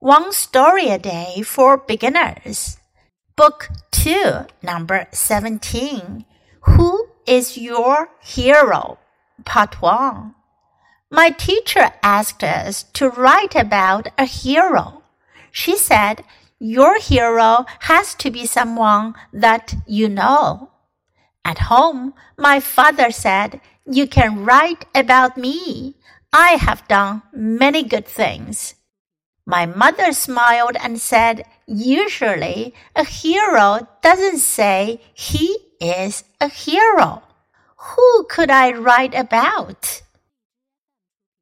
One Story a Day for Beginners. Book 2, number 17. Who is your hero? Part 1. My teacher asked us to write about a hero. She said, Your hero has to be someone that you know. At home, my father said, You can write about me. I have done many good things. My mother smiled and said, Usually, a hero doesn't say he is a hero. Who could I write about?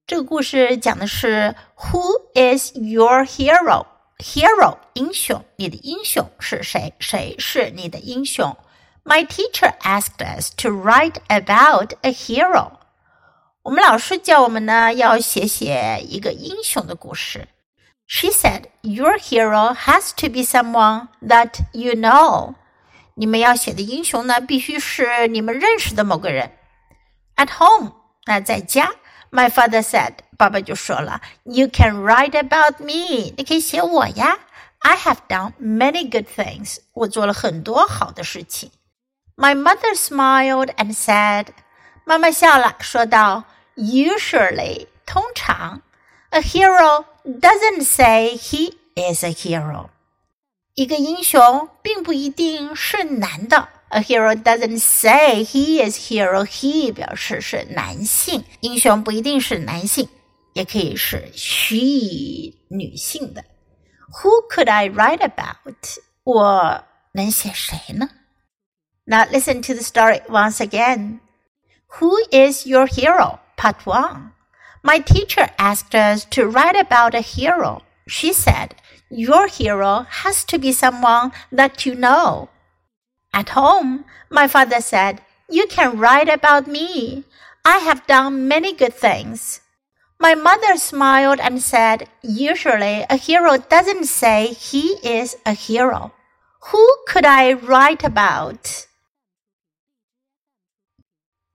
这个故事讲的是 Who is your hero? Hero 英雄，你的英雄是谁？谁是你的英雄？My teacher asked us to write about a hero. 我们老师教我们呢，要写写一个英雄的故事。 She said, "Your hero has to be someone that you know." 你们要写的英雄呢，必须是你们认识的某个人。At home，那在家，My father said，爸爸就说了，You can write about me，你可以写我呀。I have done many good things，我做了很多好的事情。My mother smiled and said，妈妈笑了，说道，Usually，通常 ，a hero doesn't say he is a hero。一个英雄并不一定是男的。A hero doesn't say he is hero. He 表示是男性，英雄不一定是男性，也可以是 she 女性的。Who could I write about？我能写谁呢？Now listen to the story once again. Who is your hero? Part one. My teacher asked us to write about a hero. She said, Your hero has to be someone that you know. At home, my father said, You can write about me. I have done many good things. My mother smiled and said, Usually a hero doesn't say he is a hero. Who could I write about?